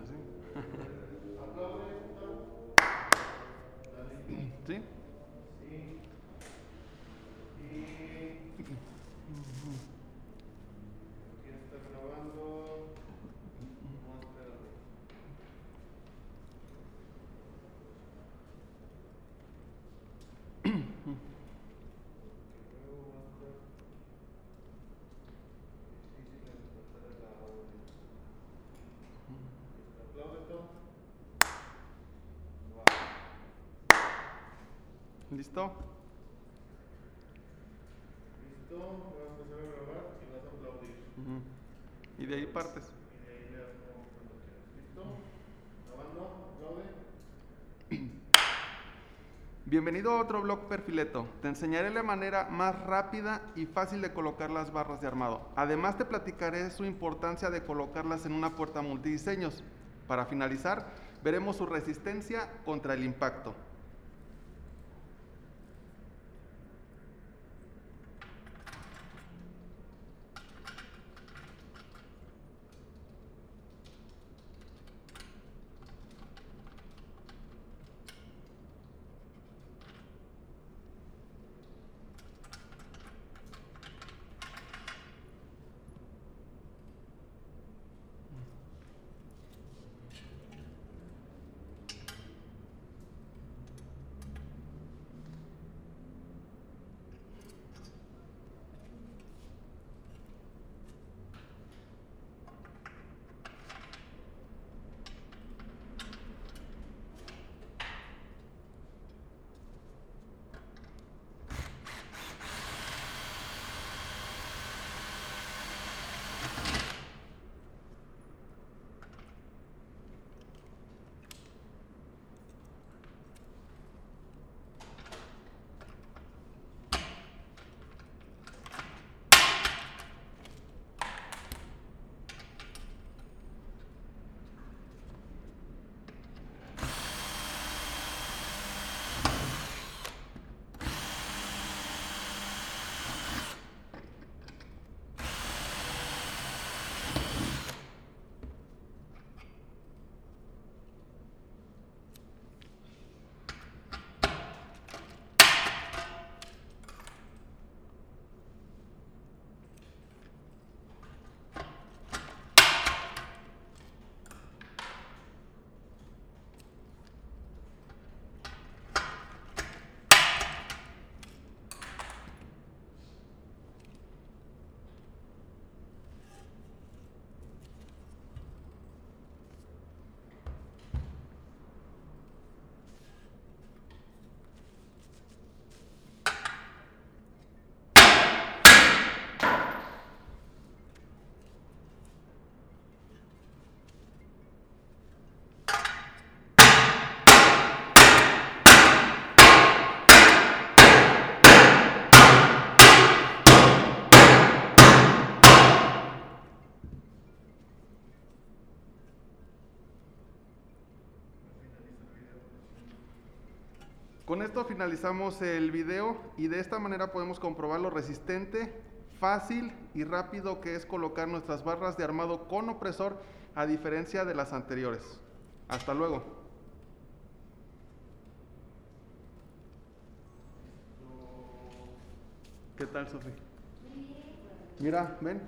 Así. ¿Sí? Sí. ¿Listo? Listo, voy a empezar a grabar y vas a aplaudir. Y de ahí partes. Y de ahí le cuando quieras. ¿Listo? Grabando, aplaude. Bienvenido a otro blog Perfileto. Te enseñaré la manera más rápida y fácil de colocar las barras de armado. Además te platicaré su importancia de colocarlas en una puerta multidiseños. Para finalizar, veremos su resistencia contra el impacto. Con esto finalizamos el video y de esta manera podemos comprobar lo resistente, fácil y rápido que es colocar nuestras barras de armado con opresor a diferencia de las anteriores. Hasta luego. ¿Qué tal, Sofía? Mira, ven.